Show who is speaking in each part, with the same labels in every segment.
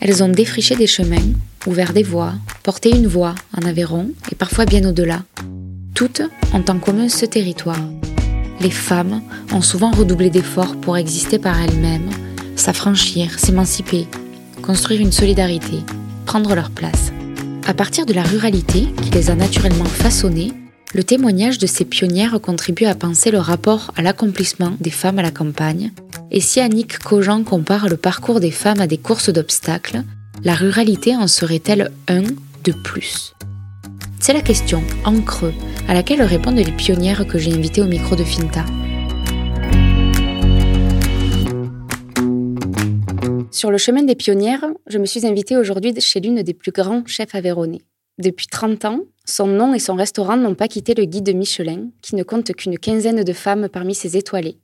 Speaker 1: Elles ont défriché des chemins, ouvert des voies, porté une voix en Aveyron et parfois bien au-delà. Toutes ont en commun ce territoire. Les femmes ont souvent redoublé d'efforts pour exister par elles-mêmes, s'affranchir, s'émanciper, construire une solidarité, prendre leur place. À partir de la ruralité qui les a naturellement façonnées, le témoignage de ces pionnières contribue à penser le rapport à l'accomplissement des femmes à la campagne. Et si Annick Cogent compare le parcours des femmes à des courses d'obstacles, la ruralité en serait-elle un de plus? C'est la question, en creux, à laquelle répondent les pionnières que j'ai invitées au micro de Finta. Sur le chemin des pionnières, je me suis invitée aujourd'hui chez l'une des plus grands chefs aveyronnais. Depuis 30 ans, son nom et son restaurant n'ont pas quitté le guide Michelin, qui ne compte qu'une quinzaine de femmes parmi ses étoilés.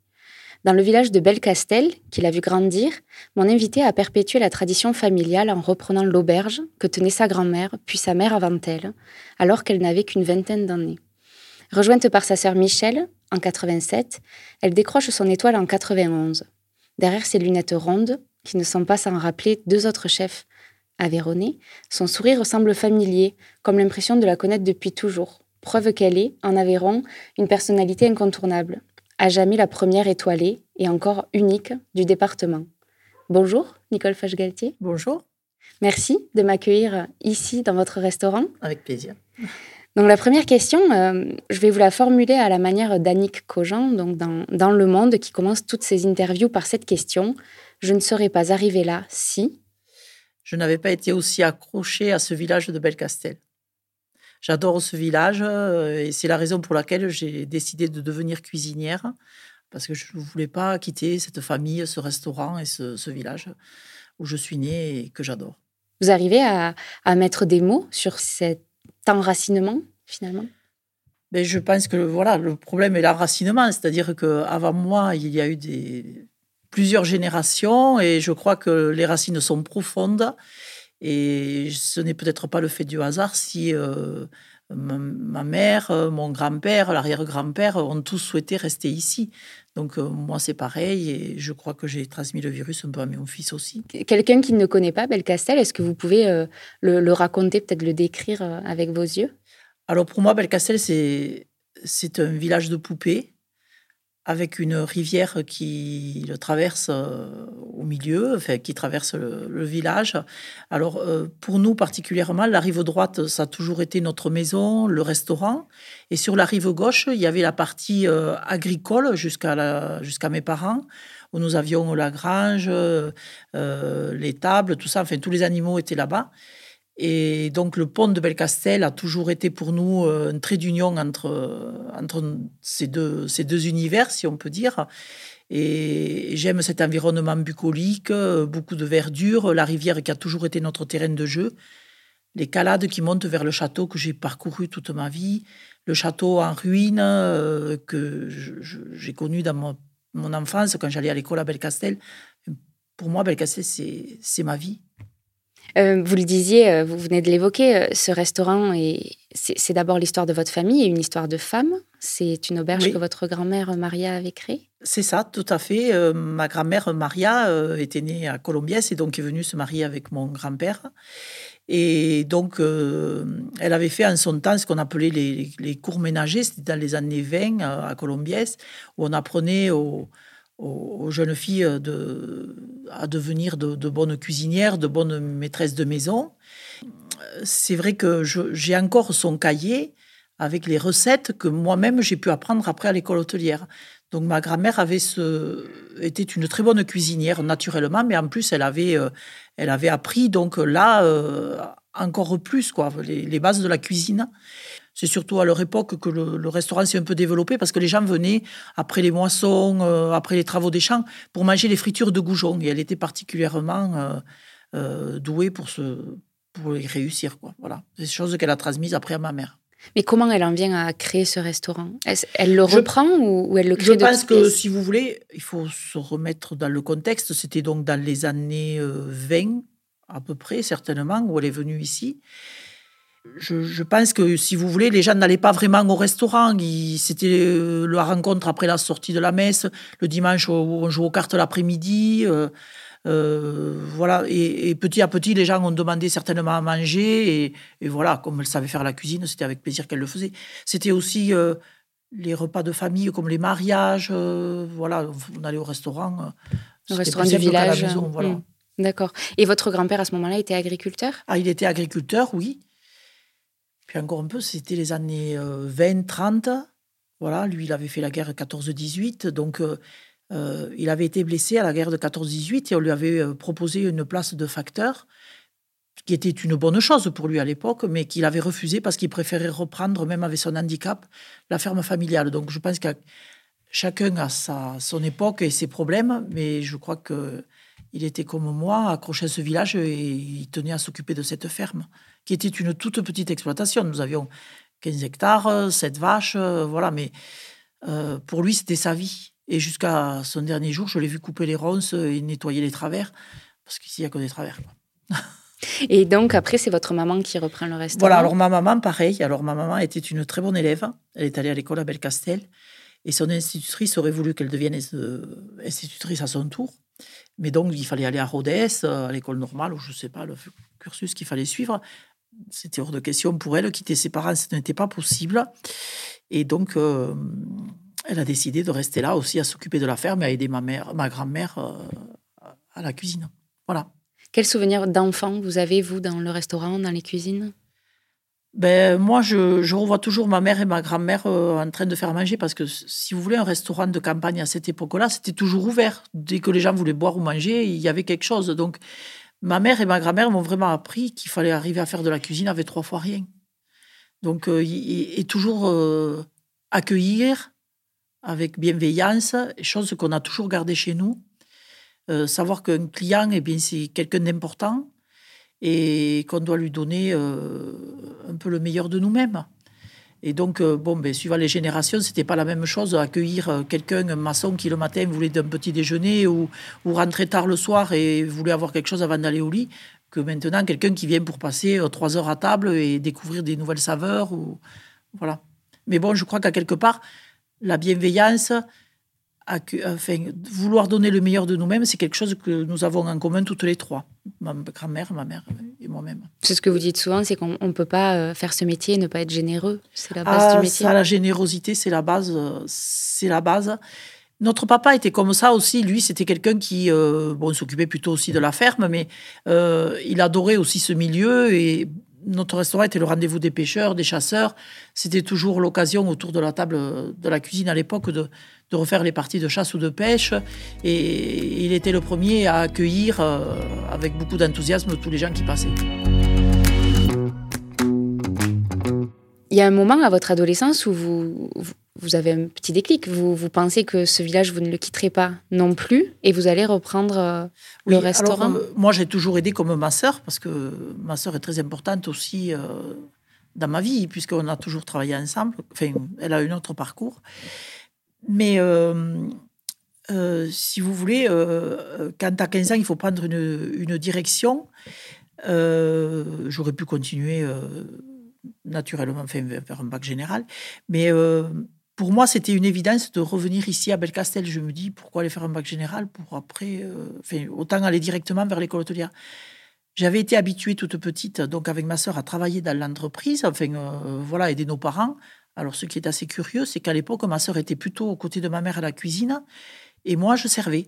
Speaker 1: Dans le village de Belcastel, qu'il a vu grandir, mon invité a perpétué la tradition familiale en reprenant l'auberge que tenait sa grand-mère, puis sa mère avant elle, alors qu'elle n'avait qu'une vingtaine d'années. Rejointe par sa sœur Michel, en 87, elle décroche son étoile en 91. Derrière ses lunettes rondes, qui ne sont pas sans rappeler deux autres chefs, Aveyronais, son sourire semble familier, comme l'impression de la connaître depuis toujours. Preuve qu'elle est, en Aveyron, une personnalité incontournable, à jamais la première étoilée et encore unique du département. Bonjour, Nicole Fage-Galtier.
Speaker 2: Bonjour.
Speaker 1: Merci de m'accueillir ici dans votre restaurant.
Speaker 2: Avec plaisir.
Speaker 1: Donc la première question, euh, je vais vous la formuler à la manière d'Annick Cogent, donc dans, dans Le Monde, qui commence toutes ses interviews par cette question. Je ne serais pas arrivée là si
Speaker 2: je n'avais pas été aussi accrochée à ce village de Belcastel. J'adore ce village euh, et c'est la raison pour laquelle j'ai décidé de devenir cuisinière parce que je ne voulais pas quitter cette famille, ce restaurant et ce, village où je suis née et que j'adore.
Speaker 1: Vous arrivez à, mettre des mots sur cet enracinement finalement?
Speaker 2: Mais ben, je pense que voilà, le problème est l'enracinement, c'est-à-dire qu'avant moi, il y a eu des, plusieurs générations et je crois que les racines sont profondes et ce n'est peut-être pas le fait du hasard si euh, ma, mère, mon grand-père, l'arrière-grand-père ont tous souhaité rester ici. Donc euh, moi c'est pareil et je crois que j'ai transmis le virus un peu à mon fils aussi.
Speaker 1: Quelqu'un qui ne connaît pas Belcastel, est-ce que vous pouvez euh, le, le, raconter, peut-être le décrire avec vos yeux?
Speaker 2: Alors pour moi Belcastel c'est c'est un village de poupées avec une rivière qui le traverse euh, au milieu, qui traverse le, village. Alors, euh, pour nous particulièrement, la rive droite, ça a toujours été notre maison, le restaurant. Et sur la rive gauche, il y avait la partie euh, agricole jusqu'à jusqu'à mes parents, où nous avions la grange, les tables, tout ça. Enfin, tous les animaux étaient là-bas. Et donc le pont de Belcastel a toujours été pour nous euh, un trait d'union entre, entre ces, deux, ces deux univers, si on peut dire. Et j'aime cet environnement bucolique, euh, beaucoup de verdure, la rivière qui a toujours été notre terrain de jeu, les calades qui montent vers le château que j'ai parcouru toute ma vie, le château en ruine euh, que j'ai connu dans mon, mon enfance quand j'allais à l'école à Belcastel. Pour moi, Belcastel, c'est ma vie.
Speaker 1: Euh, vous le disiez, euh, vous venez de l'évoquer, euh, ce restaurant, c'est d'abord l'histoire de votre famille et une histoire de femme. C'est une auberge que votre grand-mère Maria avait créée
Speaker 2: C'est ça, tout à fait. ma grand-mère Maria était née à Colombiès et donc est venue se marier avec mon grand-père. Et donc, elle avait fait en son temps ce qu'on appelait les, cours ménagers, c'était dans les années 20 à Colombiès, où on apprenait aux aux, jeunes filles euh, de, à devenir de, bonnes cuisinières, de bonnes maîtresses de maison. C'est vrai que j'ai encore son cahier avec les recettes que moi-même j'ai pu apprendre après à l'école hôtelière. Donc ma grand-mère avait était une très bonne cuisinière naturellement, mais en plus elle avait, euh, elle avait appris donc là euh, encore plus quoi, les, bases de la cuisine. C'est surtout à leur époque que le, restaurant s'est un peu développé parce que les gens venaient après les moissons, euh, après les travaux des champs, pour manger les fritures de goujon. Et elle était particulièrement euh, euh, douée pour, ce, pour les réussir. Quoi. Voilà. C'est des choses qu'elle a transmises après à ma mère.
Speaker 1: Mais comment elle en vient à créer ce restaurant? Elle le reprend ou, elle le crée
Speaker 2: Je pense que, si vous voulez, il faut se remettre dans le contexte. C'était donc dans les années 20, à peu près, certainement, où elle est venue ici je, pense que, si vous voulez, les gens n'allaient pas vraiment au restaurant. C'était euh, la rencontre après la sortie de la messe, le dimanche où on joue aux cartes l'après-midi. Euh, voilà, et, petit à petit, les gens ont demandé certainement à manger, et, et voilà, comme elle savait faire la cuisine, c'était avec plaisir qu'elle le faisait. C'était aussi les repas de famille, comme les mariages, voilà, on allait au restaurant.
Speaker 1: Le restaurant du village. voilà. Hmm. D'accord. Et votre grand-père, à ce moment-là, était agriculteur?
Speaker 2: Ah, il était agriculteur, oui. Puis encore un peu, c'était les années 20-30. Euh, voilà, lui, il avait fait la guerre 14-18. Donc, euh, euh, il avait été blessé à la guerre de 14-18 et on lui avait proposé une place de facteur, qui était une bonne chose pour lui à l'époque, mais qu'il avait refusé parce qu'il préférait reprendre, même avec son handicap, la ferme familiale. Donc, je pense que chacun a sa, son époque et ses problèmes, mais je crois que il était comme moi, accroché à ce village et il tenait à s'occuper de cette ferme, qui était une toute petite exploitation. Nous avions 15 hectares, 7 vaches, euh, voilà, mais euh, pour lui, c'était sa vie. Et jusqu'à son dernier jour, je l'ai vu couper les ronces et nettoyer les travers, parce qu'ici, il n'y a que des travers.
Speaker 1: Et donc, après, c'est votre maman qui reprend le restaurant?
Speaker 2: Voilà, alors ma maman, pareil. Alors, ma maman était une très bonne élève. Elle est allée à l'école à Belcastel. Et son institutrice aurait voulu qu'elle devienne euh, institutrice à son tour. Mais donc, il fallait aller à Rodez, euh, à l'école normale, ou je ne sais pas, le cursus qu'il fallait suivre. C'était hors de question pour elle, quitter ses parents, ce n'était pas possible. Et donc, euh, elle a décidé de rester là aussi à s'occuper de la ferme et à aider ma, mère, ma grand-mère euh, à la cuisine. Voilà.
Speaker 1: Quel souvenir d'enfant vous avez, vous, dans le restaurant, dans les cuisines?
Speaker 2: Ben, moi, je, revois toujours ma mère et ma grand-mère euh, en train de faire manger parce que, si vous voulez, un restaurant de campagne à cette époque-là, c'était toujours ouvert. Dès que les gens voulaient boire ou manger, il y avait quelque chose. Donc, ma mère et ma grand-mère m'ont vraiment appris qu'il fallait arriver à faire de la cuisine avec trois fois rien. Donc, euh, et, toujours euh, accueillir avec bienveillance, chose qu'on a toujours gardée chez nous. savoir qu'un client, eh bien, c'est quelqu'un d'important et qu'on doit lui donner euh, un peu le meilleur de nous-mêmes. Et donc, euh, bon, ben, suivant les générations, c'était pas la même chose accueillir euh, quelqu'un, un maçon qui le matin voulait un petit déjeuner ou, ou rentrer tard le soir et voulait avoir quelque chose avant d'aller au lit, que maintenant quelqu'un qui vient pour passer trois heures à table et découvrir des nouvelles saveurs. Ou, voilà. Mais bon, je crois qu'à quelque part, la bienveillance, vouloir donner le meilleur de nous-mêmes, c'est quelque chose que nous avons en commun toutes les trois, ma grand-mère, ma mère moi-même.
Speaker 1: C'est ce que vous dites souvent, c'est qu'on ne peut pas euh, faire ce métier et ne pas être généreux. C'est la base du ah, métier.
Speaker 2: Ça, la générosité, c'est la base. Euh, c'est la base. Notre papa était comme ça aussi. Lui, c'était quelqu'un qui, euh, bon, s'occupait plutôt aussi de la ferme, mais il adorait aussi ce milieu et notre restaurant était le rendez-vous des pêcheurs, des chasseurs. C'était toujours l'occasion autour de la table de la cuisine à l'époque de, de refaire les parties de chasse ou de pêche. Et il était le premier à accueillir euh, avec beaucoup d'enthousiasme tous les gens qui passaient.
Speaker 1: Il y a un moment à votre adolescence où vous, vous avez un petit déclic. Vous, vous pensez que ce village, vous ne le quitterez pas non plus et vous allez reprendre euh, le restaurant?
Speaker 2: euh, Moi, j'ai toujours aidé comme ma sœur parce que ma sœur est très importante aussi dans ma vie puisqu'on a toujours travaillé ensemble. Enfin, elle a un autre parcours. Mais euh, euh, si vous voulez, euh, quand as 15 ans, il faut prendre une, direction. J'aurais pu continuer naturellement, enfin, faire un bac général. Mais pour moi, c'était une évidence de revenir ici à Belcastel. Je me dis, pourquoi aller faire un bac général pour après, autant aller directement vers l'école hôtelière. J'avais été habituée toute petite, donc avec ma sœur, à travailler dans l'entreprise, enfin, voilà, aider nos parents. Alors, ce qui est assez curieux, c'est qu'à l'époque, ma sœur était plutôt aux côtés de ma mère à la cuisine et moi, je servais.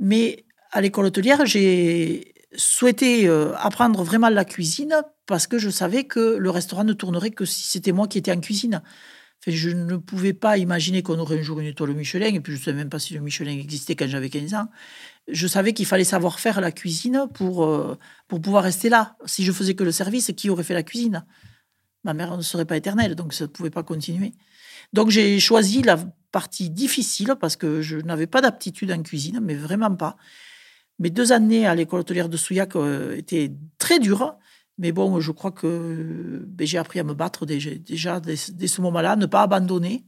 Speaker 2: Mais à l'école hôtelière, j'ai souhaité euh, apprendre vraiment la cuisine parce que je savais que le restaurant ne tournerait que si c'était moi qui étais en cuisine. je ne pouvais pas imaginer qu'on aurait un jour une étoile Michelin, et puis je ne savais même pas si le Michelin existait quand j'avais 15 ans. Je savais qu'il fallait savoir faire la cuisine pour, euh, pour pouvoir rester là. Si je faisais que le service, qui aurait fait la cuisine? Ma mère ne serait pas éternelle, donc ça ne pouvait pas continuer. Donc j'ai choisi la partie difficile parce que je n'avais pas d'aptitude en cuisine, mais vraiment pas. Mes deux années à l'école hôtelière de Souillac euh, étaient très dures, mais bon, je crois que ben, j'ai appris à me battre déjà, dès, ce moment-là, ne pas abandonner.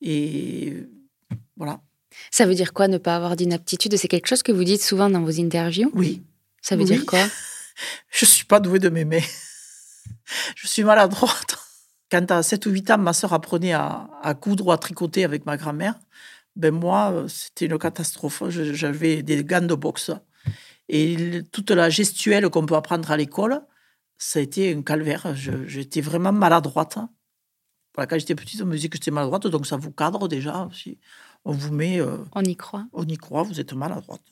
Speaker 2: Et voilà.
Speaker 1: Ça veut dire quoi ne pas avoir d'inaptitude? C'est quelque chose que vous dites souvent dans vos interviews?
Speaker 2: Oui.
Speaker 1: Ça veut dire quoi?
Speaker 2: Je suis pas douée de m'aimer je suis maladroite. Quand à 7 ou 8 ans, ma sœur apprenait à, coudre ou à tricoter avec ma grand-mère, ben moi, c'était une catastrophe. J'avais des gants de boxe. Et toute la gestuelle qu'on peut apprendre à l'école, ça a été un calvaire. J'étais vraiment maladroite. Voilà, quand j'étais petite, on me disait que j'étais maladroite, donc ça vous cadre déjà. Si on vous met. Euh,
Speaker 1: on y croit.
Speaker 2: On y croit, vous êtes maladroite.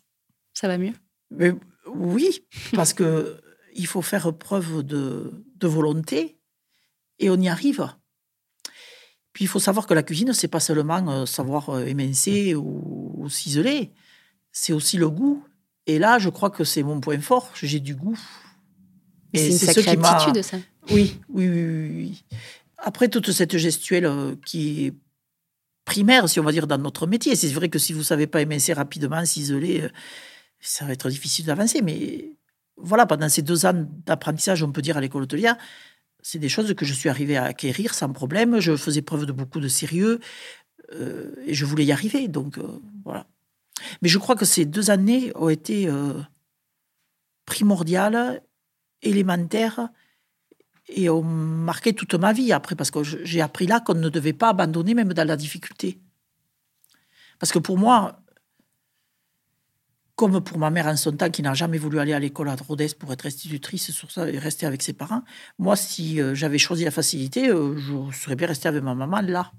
Speaker 1: Ça va mieux?
Speaker 2: Mais, Oui, parce que il faut faire preuve de, de volonté et on y arrive. Puis il faut savoir que la cuisine, c'est pas seulement euh, savoir euh, émincer ou, ciseler, c'est aussi le goût. Et là, je crois que c'est mon point fort. J'ai du goût.
Speaker 1: C'est une sacrée aptitude, ça.
Speaker 2: Oui, oui, oui, oui. Après toute cette gestuelle euh, qui est primaire, si on va dire, dans notre métier, c'est vrai que si vous savez pas émincer rapidement, ciseler, ça va être difficile d'avancer. Mais voilà, pendant ces deux ans d'apprentissage, on peut dire à l'école hôtelière, c'est des choses que je suis arrivé à acquérir sans problème. Je faisais preuve de beaucoup de sérieux euh, et je voulais y arriver. Donc euh, voilà. Mais je crois que ces deux années ont été euh, primordiales, élémentaires et ont marqué toute ma vie après parce que j'ai appris là qu'on ne devait pas abandonner même dans la difficulté. Parce que pour moi, comme pour ma mère en son temps qui n'a jamais voulu aller à l'école à Rodez pour être institutrice sur ça et rester avec ses parents, moi, si euh, j'avais choisi la facilité, euh, je serais bien restée avec ma maman là.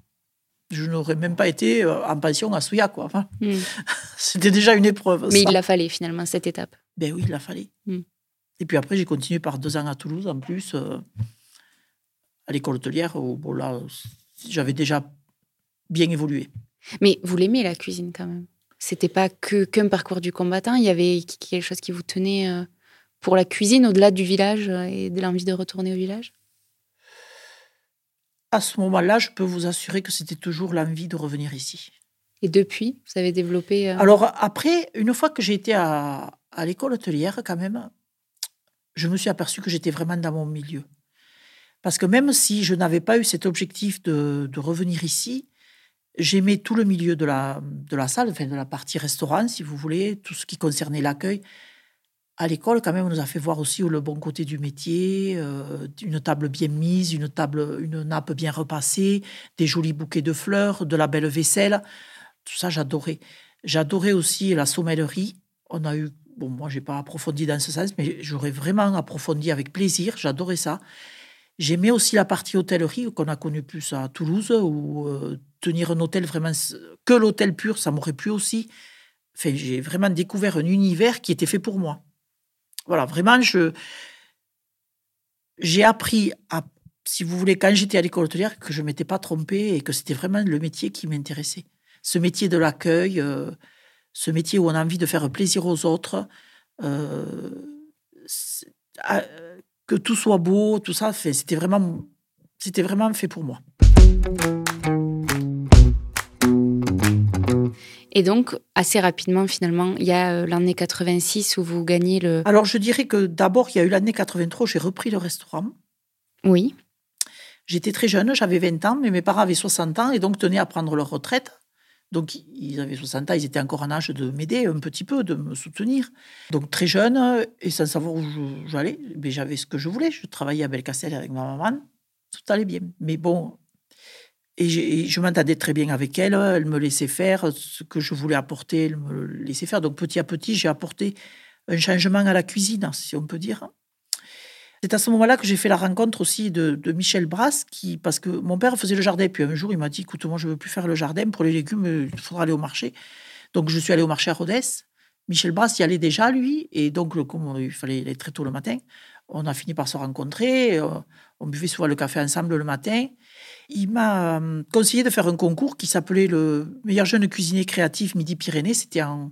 Speaker 2: Je n'aurais même pas été euh, en pension à Souya, quoi. Hmm. C'était déjà une épreuve.
Speaker 1: Mais il l'a fallu finalement, cette étape.
Speaker 2: Ben oui, il l'a fallu. Hmm. Et puis après, j'ai continué par deux ans à Toulouse, en plus, à l'école hôtelière, où bon, là, j'avais déjà bien évolué.
Speaker 1: Mais vous l'aimez, la cuisine, quand même? C'était pas que qu'un parcours du combattant. Il y avait quelque chose qui vous tenait euh, pour la cuisine au-delà du village euh, et de l'envie de retourner au village?
Speaker 2: À ce moment-là, je peux vous assurer que c'était toujours l'envie de revenir ici.
Speaker 1: Et depuis, vous avez développé.
Speaker 2: Euh, Alors après, une fois que j'ai été à, à l'école hôtelière, quand même, je me suis aperçu que j'étais vraiment dans mon milieu. Parce que même si je n'avais pas eu cet objectif de, de revenir ici, J'aimais tout le milieu de la, de la salle, enfin de la partie restaurant, si vous voulez, tout ce qui concernait l'accueil. À l'école, quand même, on nous a fait voir aussi le bon côté du métier, euh, une table bien mise, une table, une nappe bien repassée, des jolis bouquets de fleurs, de la belle vaisselle. Tout ça, j'adorais. J'adorais aussi la sommellerie. On a eu, bon, moi, j'ai pas approfondi dans ce sens, mais j'aurais vraiment approfondi avec plaisir. J'adorais ça. J'aimais aussi la partie hôtellerie qu'on a connue plus à Toulouse, où euh, tenir un hôtel vraiment que l'hôtel pur, ça m'aurait plu aussi. Enfin, j'ai vraiment découvert un univers qui était fait pour moi. Voilà, vraiment, je j'ai appris à, si vous voulez, quand j'étais à l'école hôtelière, que je m'étais pas trompée et que c'était vraiment le métier qui m'intéressait. Ce métier de l'accueil, euh, ce métier où on a envie de faire plaisir aux autres. Euh, que tout soit beau, tout ça, c'était vraiment, c'était vraiment fait pour moi.
Speaker 1: Et donc, assez rapidement, finalement, il y a euh, l'année 86 où vous gagnez le...
Speaker 2: Alors, je dirais que d'abord, il y a eu l'année 83 où j'ai repris le restaurant.
Speaker 1: Oui.
Speaker 2: J'étais très jeune, j'avais 20 ans, mais mes parents avaient 60 ans et donc tenaient à prendre leur retraite. Donc, ils avaient 60 ans, ils étaient encore en âge de m'aider un petit peu, de me soutenir. Donc, très jeune, et sans savoir où j'allais, mais j'avais ce que je voulais. Je travaillais à Belcastel avec ma maman, tout allait bien. Mais bon, et, je m'entendais très bien avec elle, elle me laissait faire ce que je voulais apporter, elle me laissait faire. Donc, petit à petit, j'ai apporté un changement à la cuisine, si on peut dire. C'est à ce moment-là que j'ai fait la rencontre aussi de, Michel Brasse, qui, parce que mon père faisait le jardin. Puis un jour, il m'a dit Écoute, moi, je ne veux plus faire le jardin. Pour les légumes, il faudra aller au marché. Donc, je suis allée au marché à Rodez. Michel Brasse y allait déjà, lui. Et donc, comme il fallait aller très tôt le matin, on a fini par se rencontrer. Euh, on buvait souvent le café ensemble le matin. Il m'a euh, conseillé de faire un concours qui s'appelait le meilleur jeune cuisinier créatif Midi-Pyrénées. C'était en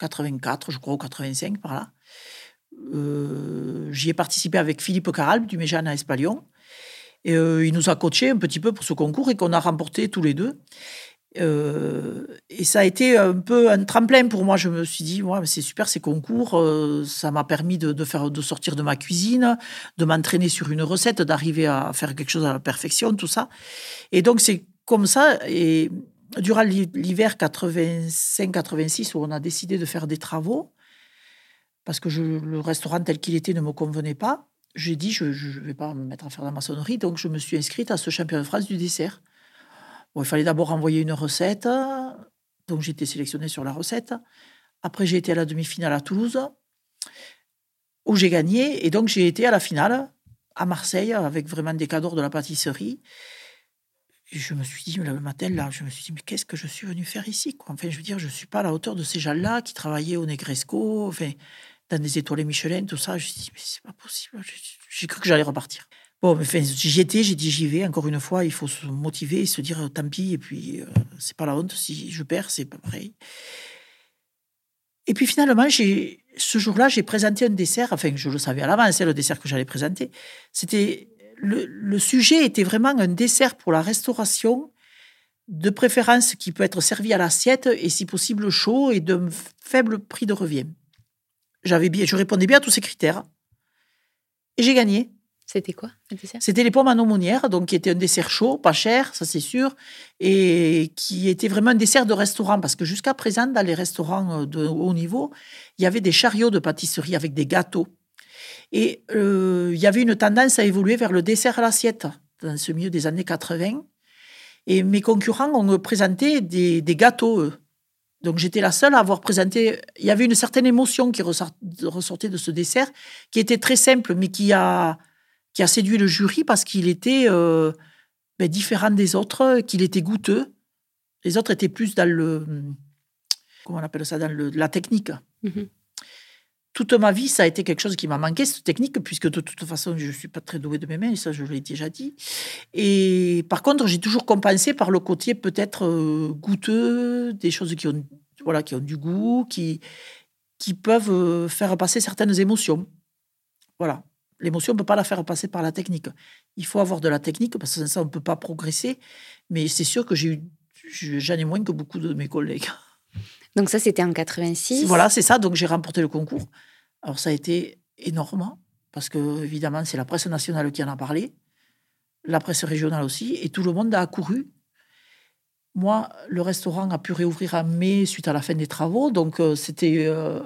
Speaker 2: 84, je crois, ou 85, par là. Euh, j'y ai participé avec Philippe Caralbe du Méjane à Espalion. Et, euh, il nous a coaché un petit peu pour ce concours et qu'on a remporté tous les deux. Euh, et ça a été un peu un tremplin pour moi. Je me suis dit, ouais, c'est super ces concours. ça m'a permis de, faire, de sortir de ma cuisine, de m'entraîner sur une recette, d'arriver à faire quelque chose à la perfection, tout ça. Et donc, c'est comme ça. Et durant l'hiver 85-86, où on a décidé de faire des travaux, parce que le restaurant tel qu'il était ne me convenait pas. J'ai dit, je ne vais pas me mettre à faire de la maçonnerie, donc je me suis inscrite à ce championnat de France du dessert. Il fallait d'abord envoyer une recette. Donc j'ai été sélectionnée sur la recette. Après, j'ai été à la demi-finale à Toulouse, où j'ai gagné. Et donc, j'ai été à la finale à Marseille avec vraiment des cadeaux de la pâtisserie. Je me suis dit, le matin, là, je me suis dit, mais qu'est-ce que je suis venu faire ici quoi? Enfin, je veux dire, je ne suis pas à la hauteur de ces gens-là qui travaillaient au Negresco, enfin, dans des étoiles Michelin, tout ça. Je me suis dit, mais c'est pas possible. J'ai cru que j'allais repartir. Bon, enfin, j'y étais, j'ai dit, j'y vais. Encore une fois, il faut se motiver et se dire, tant pis. Et puis, euh, c'est pas la honte. Si je perds, c'est pas pareil. Et puis finalement, ce jour-là, j'ai présenté un dessert, enfin, je le savais à l'avance, c'est le dessert que j'allais présenter. C'était le, sujet était vraiment un dessert pour la restauration, de préférence qui peut être servi à l'assiette et si possible chaud et d'un faible prix de revient. J'avais bien, je répondais bien à tous ces critères et j'ai gagné.
Speaker 1: C'était quoi
Speaker 2: C'était les pommes en aumônière, donc qui était un dessert chaud, pas cher, ça c'est sûr, et qui était vraiment un dessert de restaurant, parce que jusqu'à présent, dans les restaurants de haut niveau, il y avait des chariots de pâtisserie avec des gâteaux. Et euh, il y avait une tendance à évoluer vers le dessert à l'assiette dans ce milieu des années 80. Et mes concurrents ont présenté des, gâteaux, eux. Donc j'étais la seule à avoir présenté. Il y avait une certaine émotion qui ressortait de ce dessert, qui était très simple, mais qui a, qui a séduit le jury parce qu'il était euh, ben, différent des autres, qu'il était goûteux. Les autres étaient plus dans le. Comment on appelle ça Dans le, la technique. Mm-hmm toute ma vie, ça a été quelque chose qui m'a manqué, cette technique, puisque de toute façon, je ne suis pas très douée de mes mains, et ça, je l'ai déjà dit. Et par contre, j'ai toujours compensé par le côté peut-être euh, goûteux, des choses qui ont, voilà, qui ont du goût, qui, qui peuvent euh, faire passer certaines émotions. Voilà. L'émotion, on ne peut pas la faire passer par la technique. Il faut avoir de la technique, parce que sans ça, on ne peut pas progresser. Mais c'est sûr que j'ai eu, j'en ai moins que beaucoup de mes collègues.
Speaker 1: Donc ça, c'était en 86.
Speaker 2: Voilà, c'est ça. Donc j'ai remporté le concours. Alors ça a été énorme, parce que évidemment, c'est la presse nationale qui en a parlé, la presse régionale aussi, et tout le monde a accouru. Moi, le restaurant a pu réouvrir en mai suite à la fin des travaux, donc euh, c'était euh,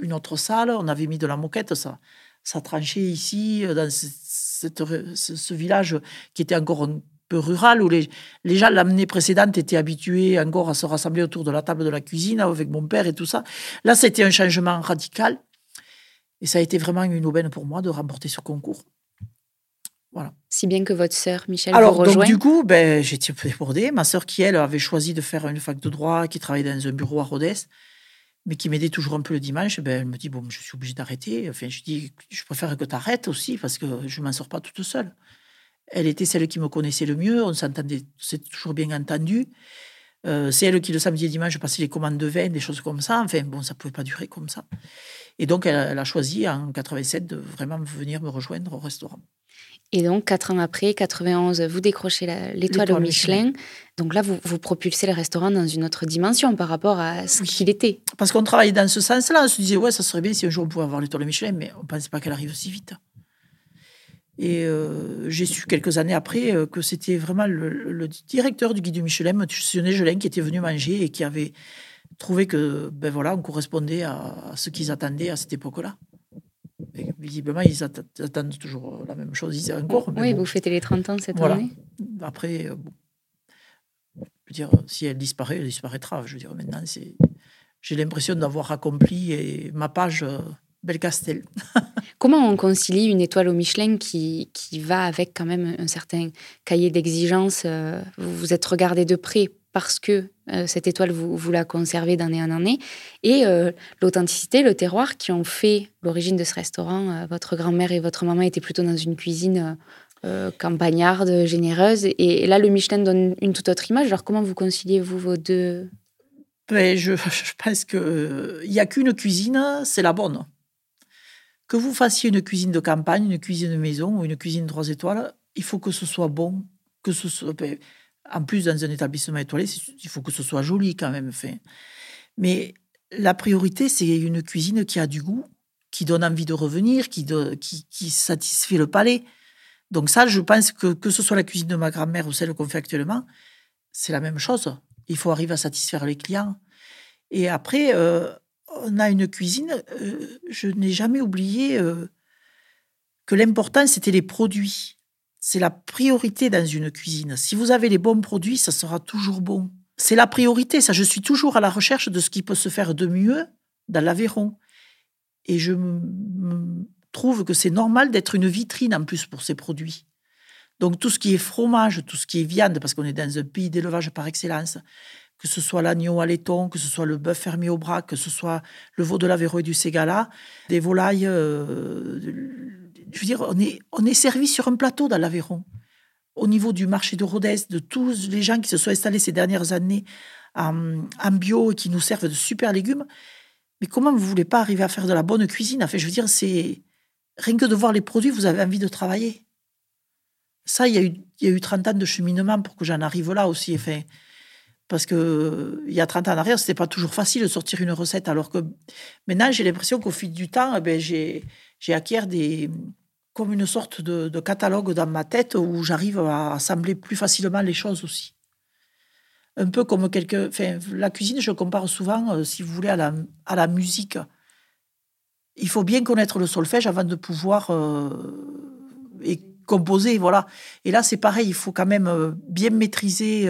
Speaker 2: une autre salle. On avait mis de la moquette, ça, ça tranchait ici, euh, dans ce, village qui était encore un peu rural, où les, les gens, l'année précédente, étaient habitués encore à se rassembler autour de la table de la cuisine avec mon père et tout ça. Là, c'était un changement radical. Et ça a été vraiment une aubaine pour moi de remporter ce concours. Voilà.
Speaker 1: Si bien que votre sœur, Michel,
Speaker 2: Alors,
Speaker 1: vous
Speaker 2: donc, du coup, ben, été débordée. Ma sœur, qui, elle, avait choisi de faire une fac de droit, qui travaillait dans un bureau à Rodez, mais qui m'aidait toujours un peu le dimanche, ben, elle me dit, bon, je suis obligée d'arrêter. Enfin, je dis, je préfère que tu arrêtes aussi, parce que je m'en sors pas toute seule. Elle était celle qui me connaissait le mieux, on s'entendait, c'est toujours bien entendu. Euh, c'est elle qui, le samedi et dimanche, passait les commandes de vin, des choses comme ça. Enfin, bon, ça pouvait pas durer comme ça. Et donc, elle, a choisi en 87 de vraiment venir me rejoindre au restaurant.
Speaker 1: Et donc, quatre ans après, 91, vous décrochez l'étoile au Michelin. Donc là, vous, vous propulsez le restaurant dans une autre dimension par rapport à ce qu'il était.
Speaker 2: Parce qu'on travaillait dans ce sens-là. On se disait, ouais, ça serait bien si un jour on pouvait avoir l'étoile au Michelin, mais on ne pensait pas qu'elle arrive aussi vite. Et euh, j'ai su quelques années après euh, que c'était vraiment le, directeur du guide du Michelin, M. Gelin, qui était venu manger et qui avait trouvé que, ben voilà, on correspondait à, ce qu'ils attendaient à cette époque-là. Visiblement, ils attendent toujours la même chose encore.
Speaker 1: oui, vous fêtez les 30 ans cette année.
Speaker 2: Après, euh, je veux dire, si elle disparaît, elle disparaîtra. Je veux dire, maintenant, j'ai l'impression d'avoir accompli ma page Belcastel.
Speaker 1: Comment on concilie une étoile au Michelin qui, qui va avec quand même un certain cahier d'exigence euh, Vous vous êtes regardé de près parce que euh, cette étoile, vous, la conservez d'année en année, et euh, l'authenticité, le terroir qui ont fait l'origine de ce restaurant. votre grand-mère et votre maman étaient plutôt dans une cuisine campagnarde, généreuse, et, là, le Michelin donne une toute autre image. Alors, comment vous conciliez-vous vos deux?
Speaker 2: Ben, je, pense qu'il n'y a qu'une cuisine, c'est la bonne. Que vous fassiez une cuisine de campagne, une cuisine de maison ou une cuisine trois étoiles, il faut que ce soit bon, que ce soit. Ben, en plus, dans un établissement étoilé, il faut que ce soit joli quand même. Fait. Mais la priorité, c'est une cuisine qui a du goût, qui donne envie de revenir, qui, satisfait le palais. Donc ça, je pense que que ce soit la cuisine de ma grand-mère ou celle qu'on fait actuellement, c'est la même chose. Il faut arriver à satisfaire les clients. Et après, euh, on a une cuisine, euh, je n'ai jamais oublié euh, que l'important, c'était les produits. C'est la priorité dans une cuisine. Si vous avez les bons produits, ça sera toujours bon. c'est la priorité. Ça, je suis toujours à la recherche de ce qui peut se faire de mieux dans l'Aveyron. Et je trouve que c'est normal d'être une vitrine en plus pour ces produits. Donc tout ce qui est fromage, tout ce qui est viande, parce qu'on est dans un pays d'élevage par excellence, que ce soit l'agneau à laiton, que ce soit le bœuf fermier au bras, que ce soit le veau de l'Aveyron et du Ségala, des volailles. Euh, je veux dire, on est, on est servi sur un plateau dans l'Aveyron. Au niveau du marché de Rodez, de tous les gens qui se sont installés ces dernières années en, bio et qui nous servent de super légumes, mais comment vous voulez pas arriver à faire de la bonne cuisine? Enfin, je veux dire, c'est rien que de voir les produits, vous avez envie de travailler. Ça, il y a eu, y a eu 30 ans de cheminement pour que j'en arrive là aussi. Enfin, parce que il y a 30 ans en arrière, c'était pas toujours facile de sortir une recette, alors que maintenant, j'ai l'impression qu'au fil du temps, eh ben, j'ai acquiert des, comme une sorte de, catalogue dans ma tête où j'arrive à assembler plus facilement les choses aussi un peu comme quelque. Enfin, la cuisine, je compare souvent, euh, si vous voulez, à la, à la musique. Il faut bien connaître le solfège avant de pouvoir euh, composer, voilà. Et là, c'est pareil, il faut quand même euh, bien maîtriser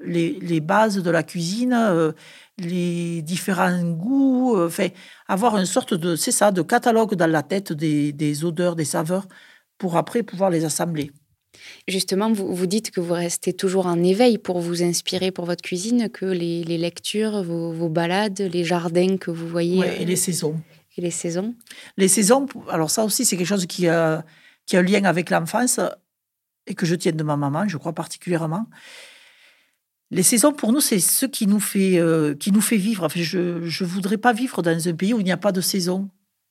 Speaker 2: les, les, bases de la cuisine, les différents goûts, enfin, avoir une sorte de, c'est ça, de catalogue dans la tête des, des odeurs, des saveurs, pour après pouvoir les assembler.
Speaker 1: Justement, vous, vous dites que vous restez toujours en éveil pour vous inspirer pour votre cuisine, que les, lectures, vos, balades, les jardins que vous voyez.
Speaker 2: et les saisons.
Speaker 1: Et les saisons
Speaker 2: Les saisons, alors ça aussi, c'est quelque chose qui a, qui a un lien avec l'enfance et que je tiens de ma maman, je crois particulièrement. Les saisons, pour nous, c'est ce qui nous fait, euh, qui nous fait vivre. Enfin, je ne voudrais pas vivre dans un pays où il n'y a pas de saison.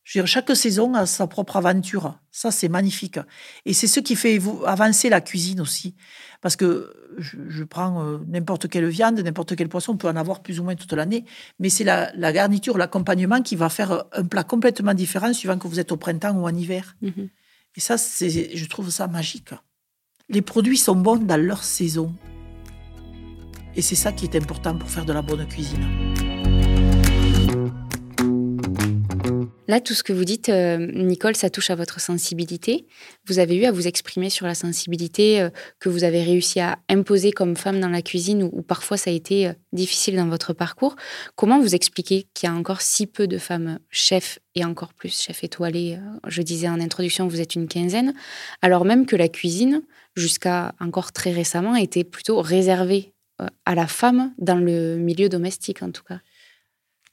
Speaker 2: Je veux dire, chaque saison a sa propre aventure. Ça, c'est magnifique. Et c'est ce qui fait avancer la cuisine aussi. Parce que je, prends euh, n'importe quelle viande, n'importe quel poisson, on peut en avoir plus ou moins toute l'année. Mais c'est la, garniture, l'accompagnement qui va faire un plat complètement différent suivant que vous êtes au printemps ou en hiver. Mhm. Et ça, c'est, je trouve ça magique. Les produits sont bons dans leur saison. Et c'est ça qui est important pour faire de la bonne cuisine.
Speaker 1: Là, tout ce que vous dites, euh, Nicole, ça touche à votre sensibilité. Vous avez eu à vous exprimer sur la sensibilité euh, que vous avez réussi à imposer comme femme dans la cuisine ou, parfois ça a été euh, difficile dans votre parcours. Comment vous expliquez qu'il y a encore si peu de femmes chefs et encore plus chefs étoilés Je disais en introduction, vous êtes une quinzaine, alors même que la cuisine, jusqu'à encore très récemment, était plutôt réservée à la femme dans le milieu domestique en tout cas.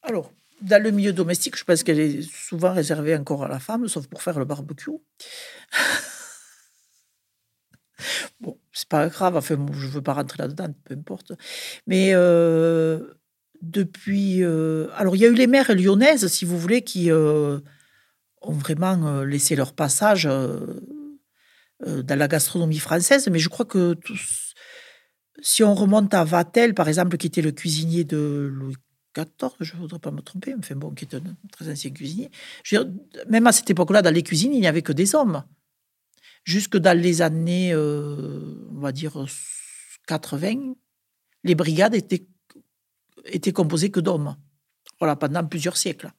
Speaker 2: Alors, dans le milieu domestique, je pense qu'elle est souvent réservée encore à la femme, sauf pour faire le barbecue. bon, c'est pas grave, enfin, je veux pas rentrer là-dedans, peu importe. Mais euh, depuis. Euh, alors, il y a eu les mères lyonnaises, si vous voulez, qui euh, ont vraiment laissé leur passage dans la gastronomie française, mais je crois que tous, si on remonte à Vatel, par exemple, qui était le cuisinier de Louis 14, je ne voudrais pas me tromper, mais bon, qui est un très ancien cuisinier. même à cette époque-là, dans les cuisines, il n'y avait que des hommes. Jusque dans les années, euh, on va dire, 80, les brigades étaient, étaient composées que d'hommes. Voilà, pendant plusieurs siècles.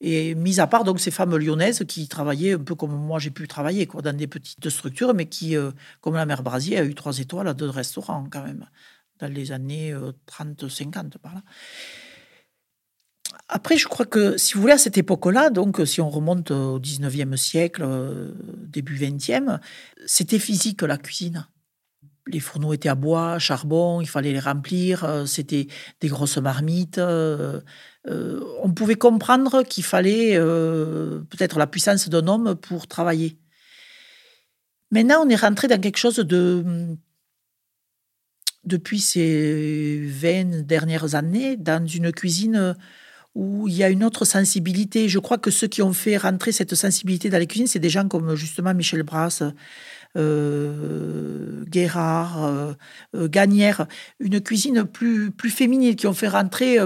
Speaker 2: Et mis à part donc ces femmes lyonnaises qui travaillaient un peu comme moi j'ai pu travailler, dans des petites structures, mais qui, euh, comme la mère Brasier, a eu trois étoiles à deux restaurants quand même, dans les années 30-50 euh, par là. Après, je crois que, si vous voulez, à cette époque-là, donc si on remonte au 19e siècle, euh, début 20e, c'était physique la cuisine. Les fourneaux étaient à bois, charbon, il fallait les remplir, euh, c'était des grosses marmites. Euh, on pouvait comprendre qu'il fallait peut-être la puissance d'un homme pour travailler. Maintenant, on est rentré dans quelque chose de depuis ces 20 dernières années dans une cuisine où il y a une autre sensibilité. Je crois que ceux qui ont fait rentrer cette sensibilité dans les cuisines, c'est des gens comme justement Michel Brasse, euh, Guérard, euh, euh, Gagnère, une cuisine plus, plus féminine, qui ont fait rentrer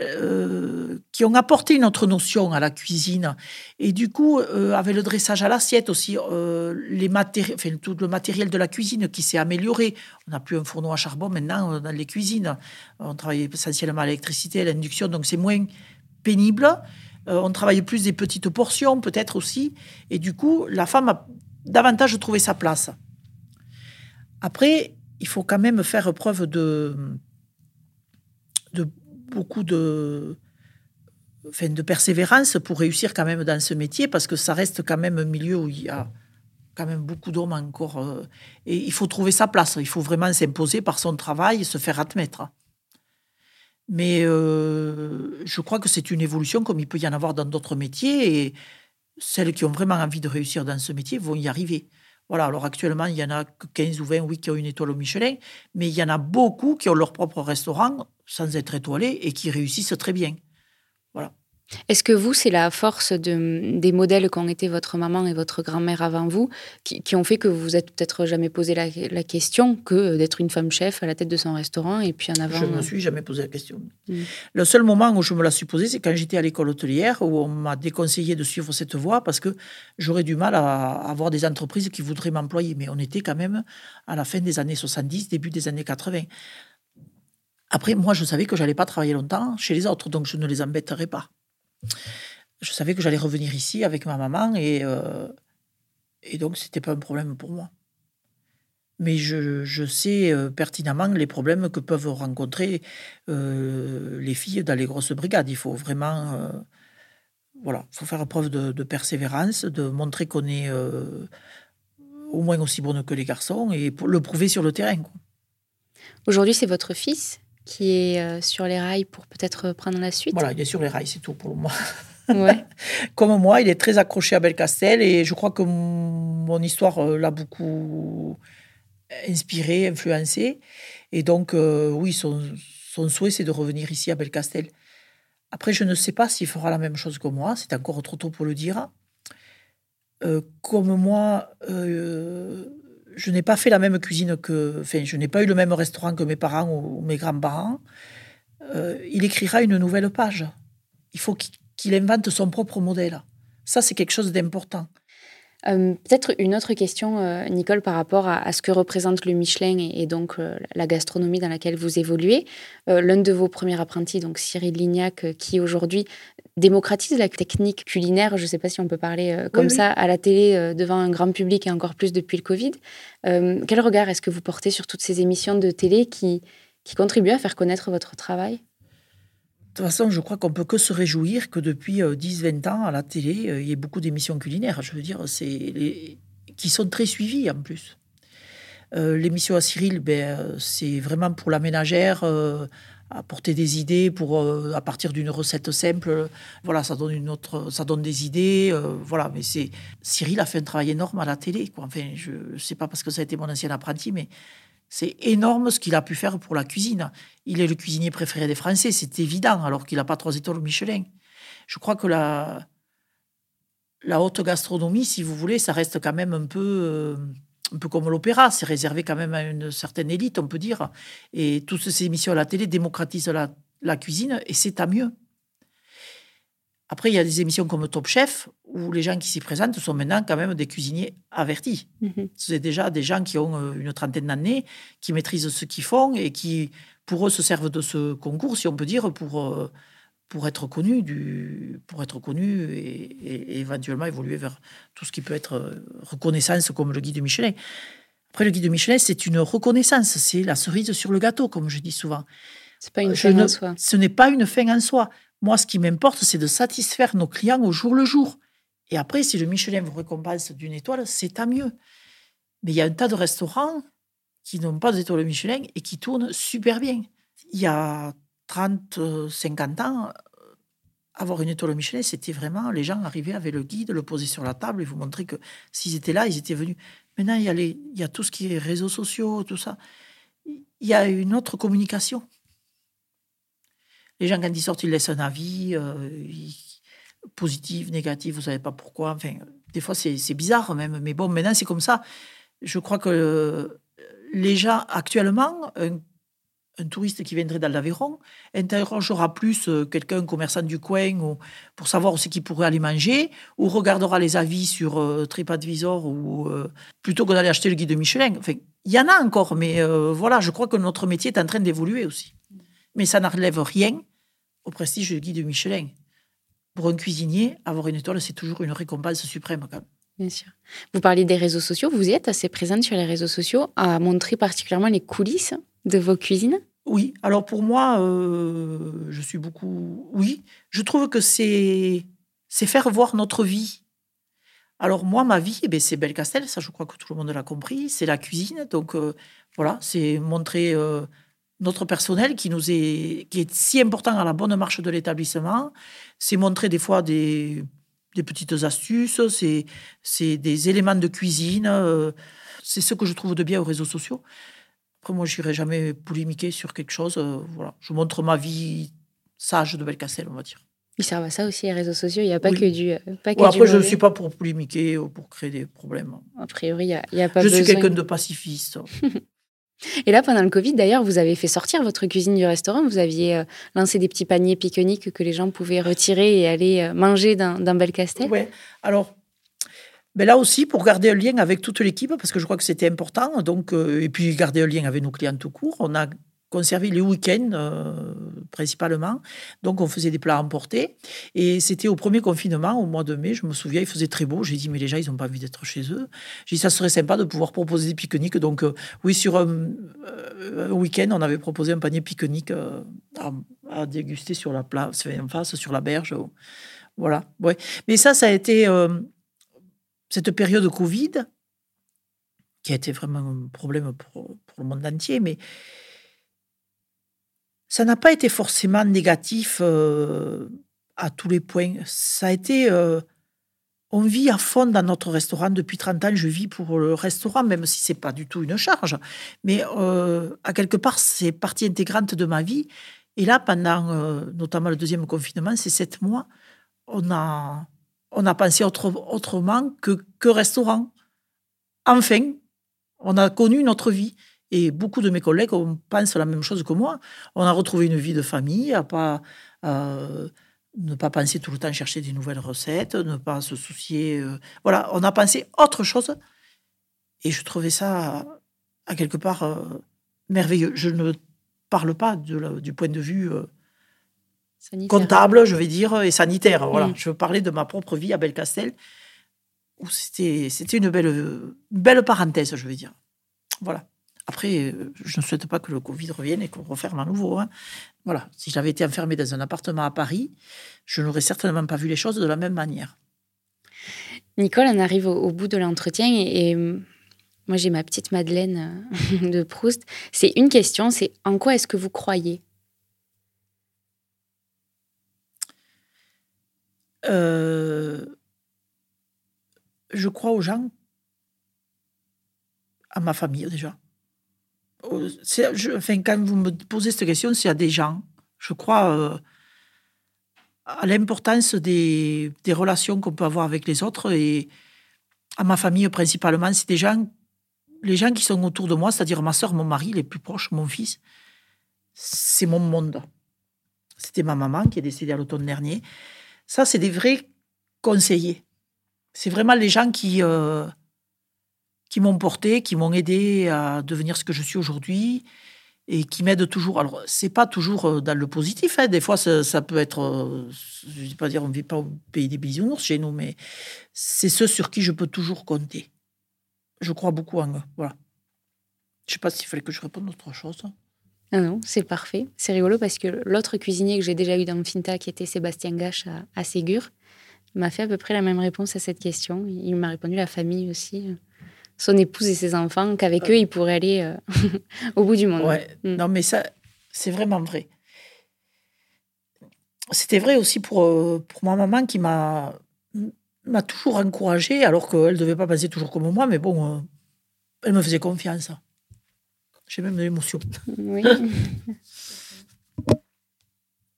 Speaker 2: euh, qui ont apporté une autre notion à la cuisine. Et du coup, euh, avec le dressage à l'assiette aussi, euh, les enfin, tout le matériel de la cuisine qui s'est amélioré. On n'a plus un fourneau à charbon maintenant dans les cuisines. On travaille essentiellement à l'électricité, à l'induction, donc c'est moins pénible. on travaille plus des petites portions, peut-être aussi. Et du coup, la femme a davantage trouvé sa place. Après, il faut quand même faire preuve de beaucoup de, enfin, de persévérance pour réussir quand même dans ce métier, parce que ça reste quand même un milieu où il y a quand même beaucoup d'hommes encore. Euh, et il faut trouver sa place. Il faut vraiment s'imposer par son travail et se faire admettre. Mais euh, je crois que c'est une évolution comme il peut y en avoir dans d'autres métiers. Celles qui ont vraiment envie de réussir dans ce métier vont y arriver. Voilà, alors actuellement, il y en a que 15 ou 20, oui, qui ont une étoile au Michelin, mais il y en a beaucoup qui ont leur propre restaurant sans être étoilés et qui réussissent très bien.
Speaker 1: Est-ce que vous, c'est la force de, des modèles qu'ont été votre maman et votre grand-mère avant vous qui, ont fait que vous vous êtes peut-être jamais posé la, question que d'être une femme chef à la tête de son restaurant et puis en avant
Speaker 2: Je ne me suis jamais posé la question. Mm. Le seul moment où je me la suis posée, c'est quand j'étais à l'école hôtelière où on m'a déconseillé de suivre cette voie parce que j'aurais du mal à avoir des entreprises qui voudraient m'employer. Mais on était quand même à la fin des années 70, début des années 80. Après, moi, je savais que j'allais pas travailler longtemps chez les autres, donc je ne les embêterais pas je savais que j'allais revenir ici avec ma maman et, euh, et donc pas un problème pour moi. Mais je, je sais euh, pertinemment les problèmes que peuvent rencontrer euh, les filles dans les grosses brigades. Il faut vraiment, voilà, faut faire preuve de, persévérance, de montrer qu'on est au moins aussi bonne que les garçons et pour le prouver sur le terrain.
Speaker 1: Aujourd'hui, c'est votre fils? Qui est euh, sur les rails pour peut-être prendre la suite
Speaker 2: Voilà, il est sur les rails, c'est tout pour moi. Comme moi, il est très accroché à Belcastel et je crois que mon histoire euh, l'a beaucoup inspiré, influencé. Et donc, euh, oui, son, son souhait, c'est de revenir ici à Belcastel. Après, je ne sais pas s'il fera la même chose que moi, c'est encore trop tôt pour le dire. comme moi, je n'ai pas fait la même cuisine que. Enfin, je n'ai pas eu le même restaurant que mes parents ou, mes grands-parents. Euh, il écrira une nouvelle page. Il faut qu'il invente son propre modèle. Ça, c'est quelque chose d'important.
Speaker 1: Euh, peut-être une autre question, euh, Nicole, par rapport à, ce que représente le Michelin et, donc la gastronomie dans laquelle vous évoluez. L'un de vos premiers apprentis, donc Cyril Lignac, qui aujourd'hui démocratise la technique culinaire, je ne sais pas si on peut parler euh, comme ça, à la télé euh, devant un grand public et encore plus depuis le Covid. Euh, quel regard est-ce que vous portez sur toutes ces émissions de télé qui, qui contribuent à faire connaître votre travail?
Speaker 2: Toute façon, je crois qu'on peut que se réjouir que depuis 10-20 ans, à la télé, il y ait beaucoup d'émissions culinaires. Je veux dire, c'est qui sont très suivies en plus. L'émission à Cyril, ben, c'est vraiment pour la ménagère, apporter des idées pour euh, à partir d'une recette simple voilà ça donne une autre ça donne des idées euh, voilà mais c'est Cyril a fait un travail énorme à la télé quoi enfin je, ne sais pas parce que ça a été mon ancien apprenti mais c'est énorme ce qu'il a pu faire pour la cuisine il est le cuisinier préféré des Français c'est évident alors qu'il n'a pas trois étoiles Michelin je crois que la la haute gastronomie si vous voulez ça reste quand même un peu euh, un peu comme l'opéra, c'est réservé quand même à une certaine élite, on peut dire. Et toutes ces émissions à la télé démocratisent la, cuisine, et c'est à mieux. Après, il y a des émissions comme Top Chef, où les gens qui s'y présentent sont maintenant quand même des cuisiniers avertis. Mhm. C'est déjà des gens qui ont euh, une trentaine d'années, qui maîtrisent ce qu'ils font, et qui, pour eux, se servent de ce concours, si on peut dire, pour... Euh, pour être connu, du, pour être connu et, éventuellement évoluer vers tout ce qui peut être euh, reconnaissance comme le guide Michelin. Après, le guide Michelin, c'est une reconnaissance, c'est la cerise sur le gâteau, comme je dis souvent.
Speaker 1: C'est pas une fin en soi.
Speaker 2: Ce n'est pas une fin en soi. Moi, ce qui m'importe, c'est de satisfaire nos clients au jour le jour. Et après, si le Michelin vous récompense d'une étoile, c'est à mieux. Mais il y a un tas de restaurants qui n'ont pas d'étoile Michelin et qui tournent super bien. Il y a 30, 50 ans, avoir une étoile Michelin, c'était vraiment, les gens arrivaient avec le guide, le poser sur la table et vous montrer que s'ils étaient là, ils étaient venus. Maintenant, il y a tout ce qui est réseaux sociaux, tout ça. Il y a une autre communication. Les gens, quand ils sortent, ils laissent un avis, euh, positif, négatif, vous savez pas pourquoi. Enfin, des fois, c'est bizarre même. Mais bon, maintenant, c'est comme ça. Je crois que les gens, actuellement, un touriste qui viendrait dans l'Aveyron interrogera plus euh, quelqu'un, commerçant du coin, ou, pour savoir où c'est qu'il pourrait aller manger, ou regardera les avis sur euh, TripAdvisor, ou, euh, plutôt que d'aller acheter le guide de Michelin. Enfin, il y en a encore, mais voilà, je crois que notre métier est en train d'évoluer aussi. Mais ça n'enlève rien au prestige du guide de Michelin. Pour un cuisinier, avoir une étoile, c'est toujours une récompense suprême. Quand même.
Speaker 1: Bien sûr. Vous parlez des réseaux sociaux. Vous êtes assez présente sur les réseaux sociaux à montrer particulièrement les coulisses de vos cuisines?
Speaker 2: Oui, alors pour moi, euh, je suis beaucoup. Oui, je trouve que c'est c'est faire voir notre vie. Alors moi, ma vie, eh ben, c'est Belcastel, ça je crois que tout le monde l'a compris, c'est la cuisine. Donc euh, voilà, c'est montrer euh, notre personnel qui nous est qui est si important à la bonne marche de l'établissement. C'est montrer des fois des, des petites astuces, c'est c'est des éléments de cuisine. c'est ce que je trouve de bien aux réseaux sociaux. Après, moi, je n'irai jamais polémiquer sur quelque chose. Euh, voilà. Je montre ma vie sage de Belcastel, on va dire.
Speaker 1: Ils servent à ça aussi, les réseaux sociaux. Il n'y a pas que du. Euh, pas
Speaker 2: que après, je ne suis pas pour polémiquer ou pour créer des problèmes.
Speaker 1: A priori, il n'y a, a, pas
Speaker 2: Je suis quelqu'un de pacifiste.
Speaker 1: Et là, pendant le Covid, d'ailleurs, vous avez fait sortir votre cuisine du restaurant. Vous aviez euh, lancé des petits paniers pique que les gens pouvaient retirer et aller manger dans, dans Belcastel.
Speaker 2: Oui. Alors, mais ben là aussi, pour garder un lien avec toute l'équipe, parce que je crois que c'était important, donc, euh, et puis garder un lien avec nos clients tout court, on a conservé les week-ends euh, principalement. Donc, on faisait des plats emportés. Et c'était au premier confinement, au mois de mai, je me souviens, il faisait très beau. J'ai dit, mais les gens, ils n'ont pas envie d'être chez eux. J'ai dit, ça serait sympa de pouvoir proposer des pique-niques. Donc, euh, oui, sur un, week-end, on avait proposé un panier pique-nique à, déguster sur la place, en face, sur la berge. Voilà. Mais ça, ça a été cette période de Covid, qui a été vraiment un problème pour, le monde entier, mais ça n'a pas été forcément négatif euh, à tous les points. Ça a été... Euh, on vit à fond dans notre restaurant. Depuis 30 ans, je vis pour le restaurant, même si c'est pas du tout une charge. Mais euh, à quelque part, c'est partie intégrante de ma vie. Et là, pendant notamment le deuxième confinement, ces sept mois, on a, on a pensé autrement que, que restaurant. Enfin, on a connu notre vie. Et beaucoup de mes collègues on pense la même chose que moi. On a retrouvé une vie de famille, à pas, ne pas penser tout le temps chercher des nouvelles recettes, ne pas se soucier. Euh, voilà, on a pensé autre chose. Et je trouvais ça, à quelque part, euh, merveilleux. Je ne parle pas du point de vue euh, comptable, je vais dire, et sanitaire. Voilà. Mm. Je veux parler de ma propre vie à Belcastel, où c'était, c'était une belle, belle parenthèse, je vais dire. Voilà. Après, je ne souhaite pas que le Covid revienne et qu'on referme à nouveau. Hein. Voilà. Si j'avais été enfermé dans un appartement à Paris, je n'aurais certainement pas vu les choses de la même manière.
Speaker 1: Nicole, on arrive au, bout de l'entretien et, et moi j'ai ma petite Madeleine euh, de Proust. C'est une question, c'est en quoi est-ce que vous croyez?
Speaker 2: Euh, je crois aux gens, à ma famille déjà. Quand vous me posez cette question, c'est à des gens. Je crois euh, à l'importance des, des, relations qu'on peut avoir avec les autres et à ma famille principalement. C'est des gens, les gens qui sont autour de moi, c'est-à-dire ma soeur, mon mari, les plus proches, mon fils. C'est mon monde. C'était ma maman qui est décédée à l'automne dernier. Ça, c'est des vrais conseillers. C'est vraiment les gens qui, euh, qui m'ont porté, qui m'ont aidé à devenir ce que je suis aujourd'hui et qui m'aident toujours. Alors, c'est pas toujours euh, dans le positif. Hein. Des fois, ça, peut être. Euh, je ne vais pas dire on ne vit pas au pays des bisounours chez nous, mais c'est ceux sur qui je peux toujours compter. Je crois beaucoup en eux. Voilà. Je ne sais pas s'il fallait que je réponde à autre chose.
Speaker 1: Ah non, c'est parfait. C'est rigolo parce que l'autre cuisinier que j'ai déjà eu dans le Finta, qui était Sébastien Gache à, Ségur, m'a fait à peu près la même réponse à cette question. Il m'a répondu la famille aussi, son épouse et ses enfants, qu'avec euh. eux, il pourrait aller euh, au bout du monde.
Speaker 2: Ouais. Mm. Non, mais ça, c'est vraiment vrai. C'était vrai aussi pour, euh, pour ma maman qui m'a m'a toujours encouragée, alors qu'elle ne devait pas penser toujours comme moi, mais bon, elle me faisait confiance. J'ai même de l'émotion. Oui.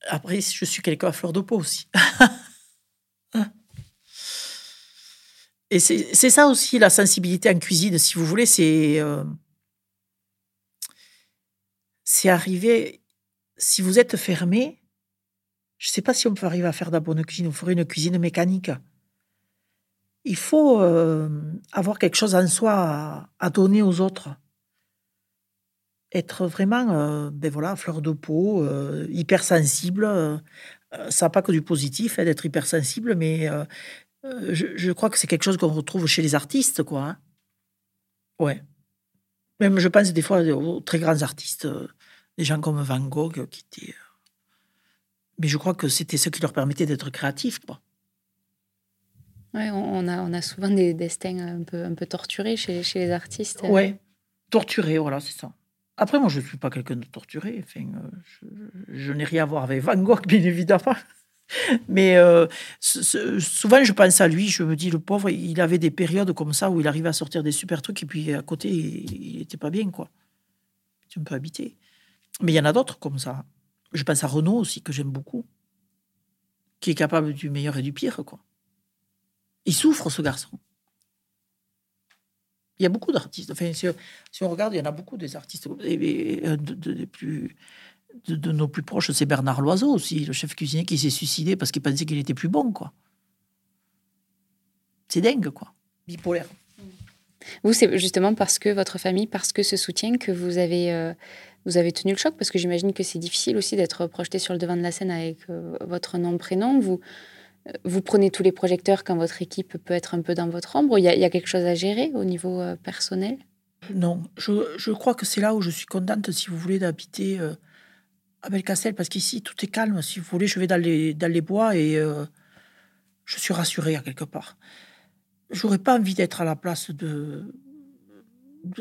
Speaker 2: Après, je suis quelqu'un à fleur de peau aussi. Et c'est ça aussi la sensibilité en cuisine, si vous voulez, c'est euh, arriver. Si vous êtes fermé, je ne sais pas si on peut arriver à faire de la bonne cuisine. On ferait une cuisine mécanique. Il faut euh, avoir quelque chose en soi à donner aux autres être vraiment, euh, ben voilà, fleur de peau, hypersensible. Ça n'a pas que du positif hein, d'être hypersensible, mais je, crois que c'est quelque chose qu'on retrouve chez les artistes, quoi. Hein. Ouais. Même, je pense des fois aux très grands artistes. Des gens comme Van Gogh qui étaient. Mais je crois que c'était ce qui leur permettait d'être créatifs, quoi.
Speaker 1: Ouais, on a, on a souvent des destins un peu, un peu torturés chez, chez les artistes.
Speaker 2: Oui, torturés, voilà, c'est ça. Après, moi, je ne suis pas quelqu'un de torturé. Enfin, je, je n'ai rien à voir avec Van Gogh, bien évidemment. Mais euh, souvent, je pense à lui, je me dis, le pauvre, il avait des périodes comme ça où il arrivait à sortir des super trucs et puis à côté, il n'était pas bien, quoi. C'est un peu habité. Mais il y en a d'autres comme ça. Je pense à Renaud aussi, que j'aime beaucoup, qui est capable du meilleur et du pire, quoi. Il souffre, ce garçon. Il y a beaucoup d'artistes. Enfin, si, on regarde, il y en a beaucoup des artistes euh, de, plus de, nos plus proches, c'est Bernard Loiseau aussi, le chef cuisinier qui s'est suicidé parce qu'il pensait qu'il était plus bon, quoi. C'est dingue, quoi. Bipolaire.
Speaker 1: Vous, c'est justement parce que votre famille, parce que ce soutien que vous avez, euh, vous avez tenu le choc, parce que j'imagine que c'est difficile aussi d'être projeté sur le devant de la scène avec euh, votre nom, prénom. Vous, euh, vous prenez tous les projecteurs quand votre équipe peut être un peu dans votre ombre. Il y a, il y a quelque chose à gérer au niveau personnel?
Speaker 2: Non, je, je, crois que c'est là où je suis contente, si vous voulez, d'habiter à Belcastel, parce qu'ici, tout est calme. Si vous voulez, je vais dans les, bois et euh, je suis rassuré à quelque part. J'aurais pas envie d'être à la place de,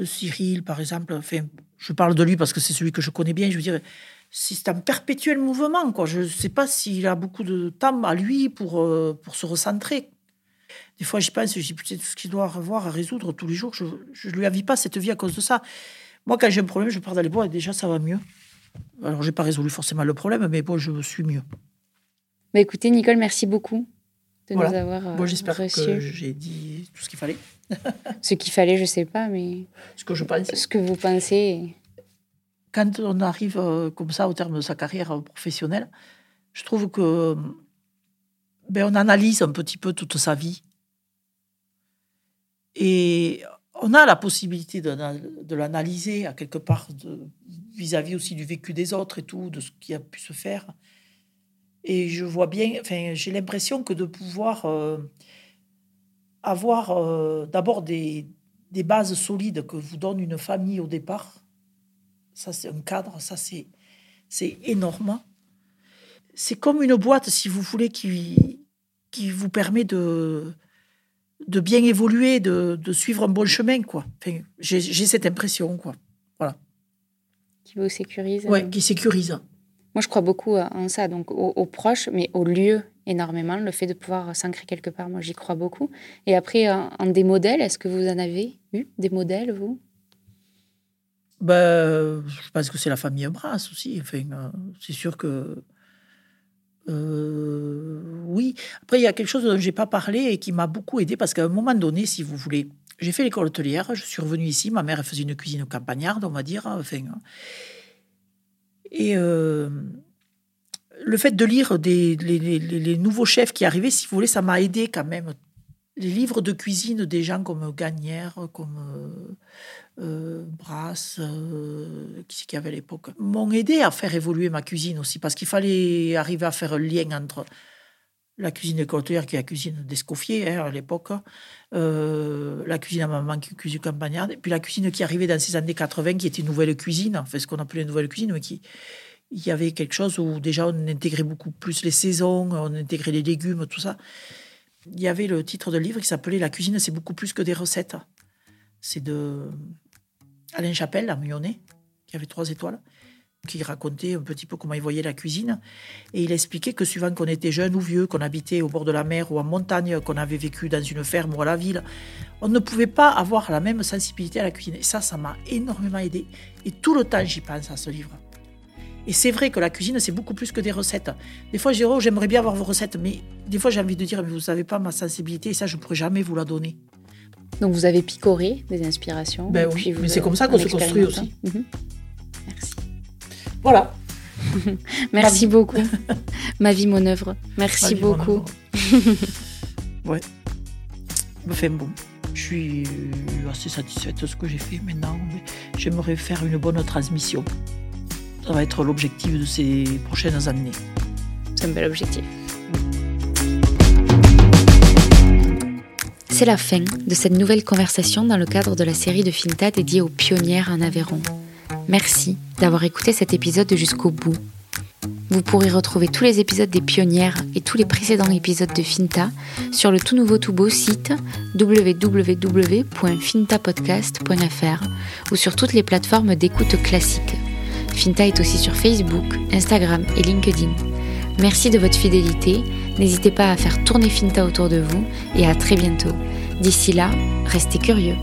Speaker 2: Cyril, par exemple. Enfin, je parle de lui parce que c'est celui que je connais bien. Je veux dire, c'est un perpétuel mouvement. Je ne sais pas s'il a beaucoup de temps à lui pour, euh, pour se recentrer. Des fois, j'y pense, je dis, tout ce qu'il doit avoir à résoudre tous les jours, je ne lui envie pas cette vie à cause de ça. Moi, quand j'ai un problème, je pars dans les bois et déjà, ça va mieux. Alors, j'ai pas résolu forcément le problème, mais bon, je suis mieux.
Speaker 1: Bah écoutez, Nicole, merci beaucoup de nous avoir
Speaker 2: Moi, J'espère que j'ai dit tout ce qu'il fallait.
Speaker 1: ce qu'il fallait, je sais pas, mais...
Speaker 2: Ce que je pense.
Speaker 1: Ce que vous pensez.
Speaker 2: Quand on arrive euh, comme ça au terme de sa carrière professionnelle, je trouve que ben, on analyse un petit peu toute sa vie. Et on a la possibilité de, l'analyser à quelque part vis-à-vis aussi du vécu des autres et tout, de ce qui a pu se faire. Et je vois bien, enfin, j'ai l'impression que de pouvoir euh, avoir euh, d'abord des, des, bases solides que vous donne une famille au départ, ça c'est un cadre, ça c'est, c'est énorme. C'est comme une boîte, si vous voulez, qui, qui vous permet de, de bien évoluer, de, suivre un bon chemin, quoi. j'ai cette impression, quoi.
Speaker 1: Qui vous sécurise.
Speaker 2: Oui, euh. qui sécurise.
Speaker 1: Moi, je crois beaucoup en ça, donc aux, proches, mais au lieu énormément, le fait de pouvoir s'ancrer quelque part, moi, j'y crois beaucoup. Et après, en, des modèles, est-ce que vous en avez eu des modèles, vous?
Speaker 2: Ben, Je pense que c'est la famille Brass aussi. Enfin, euh, c'est sûr que euh, oui. Après, il y a quelque chose dont j'ai pas parlé et qui m'a beaucoup aidé parce qu'à un moment donné, si vous voulez, j'ai fait l'école hôtelière, je suis revenue ici, ma mère faisait une cuisine campagnarde, on va dire. Enfin, et euh, le fait de lire les, nouveaux chefs qui arrivaient, si vous voulez, ça m'a aidé quand même. Les livres de cuisine des gens comme Gagnère, comme euh, euh, Brasse, euh, qui qu'il y avait à l'époque, m'ont aidé à faire évoluer ma cuisine aussi, parce qu'il fallait arriver à faire un lien entre la cuisine écolière, qui est la cuisine d'Escoffier hein, à l'époque, euh, la cuisine à maman qui cuisine campagnarde, et puis la cuisine qui arrivait dans ces années 80, qui était une nouvelle cuisine, fait ce qu'on appelait une nouvelle cuisine, mais qui il y avait quelque chose où déjà on intégrait beaucoup plus les saisons, on intégrait les légumes, tout ça. Il y avait le titre de livre qui s'appelait La cuisine, c'est beaucoup plus que des recettes. C'est de Alain Chapelle, à Myonnais, qui avait trois étoiles, qui racontait un petit peu comment il voyait la cuisine. Et il expliquait que suivant qu'on était jeune ou vieux, qu'on habitait au bord de la mer ou en montagne, qu'on avait vécu dans une ferme ou à la ville, on ne pouvait pas avoir la même sensibilité à la cuisine. Et ça, ça m'a énormément aidé. Et tout le temps, j'y pense à ce livre. Et c'est vrai que la cuisine, c'est beaucoup plus que des recettes. Des fois, je dis, oh, j'aimerais bien avoir vos recettes, mais des fois, j'ai envie de dire, mais vous savez pas ma sensibilité, et ça, je ne pourrais jamais vous la donner.
Speaker 1: Donc vous avez picoré des inspirations.
Speaker 2: Ben oui, mais c'est comme ça qu'on se construit aussi.
Speaker 1: Mhm.
Speaker 2: Voilà.
Speaker 1: Merci beaucoup. Ma vie, mon œuvre. Merci beaucoup.
Speaker 2: ouais. Enfin bon, je suis assez satisfaite de ce que j'ai fait maintenant. J'aimerais faire une bonne transmission. Ça va être l'objectif de ces prochaines années.
Speaker 1: C'est un bel objectif. C'est la fin de cette nouvelle conversation dans le cadre de la série de Finta dédiée aux pionnières en Aveyron. Merci d'avoir écouté cet épisode jusqu'au bout. Vous pourrez retrouver tous les épisodes des pionnières et tous les précédents épisodes de Finta sur le tout nouveau tout beau site www.fintapodcast.fr ou sur toutes les plateformes d'écoute classiques. Finta est aussi sur Facebook, Instagram et LinkedIn. Merci de votre fidélité. N'hésitez pas à faire tourner Finta autour de vous et à très bientôt. D'ici là, restez curieux.